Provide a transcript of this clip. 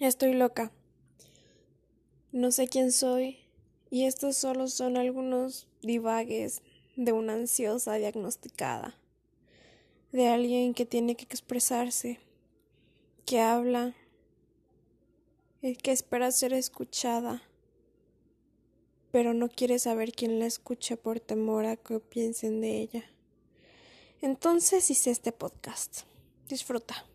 Estoy loca. No sé quién soy y estos solo son algunos divagues de una ansiosa diagnosticada, de alguien que tiene que expresarse, que habla, eh, que espera ser escuchada, pero no quiere saber quién la escuche por temor a que piensen de ella. Entonces hice este podcast. Disfruta.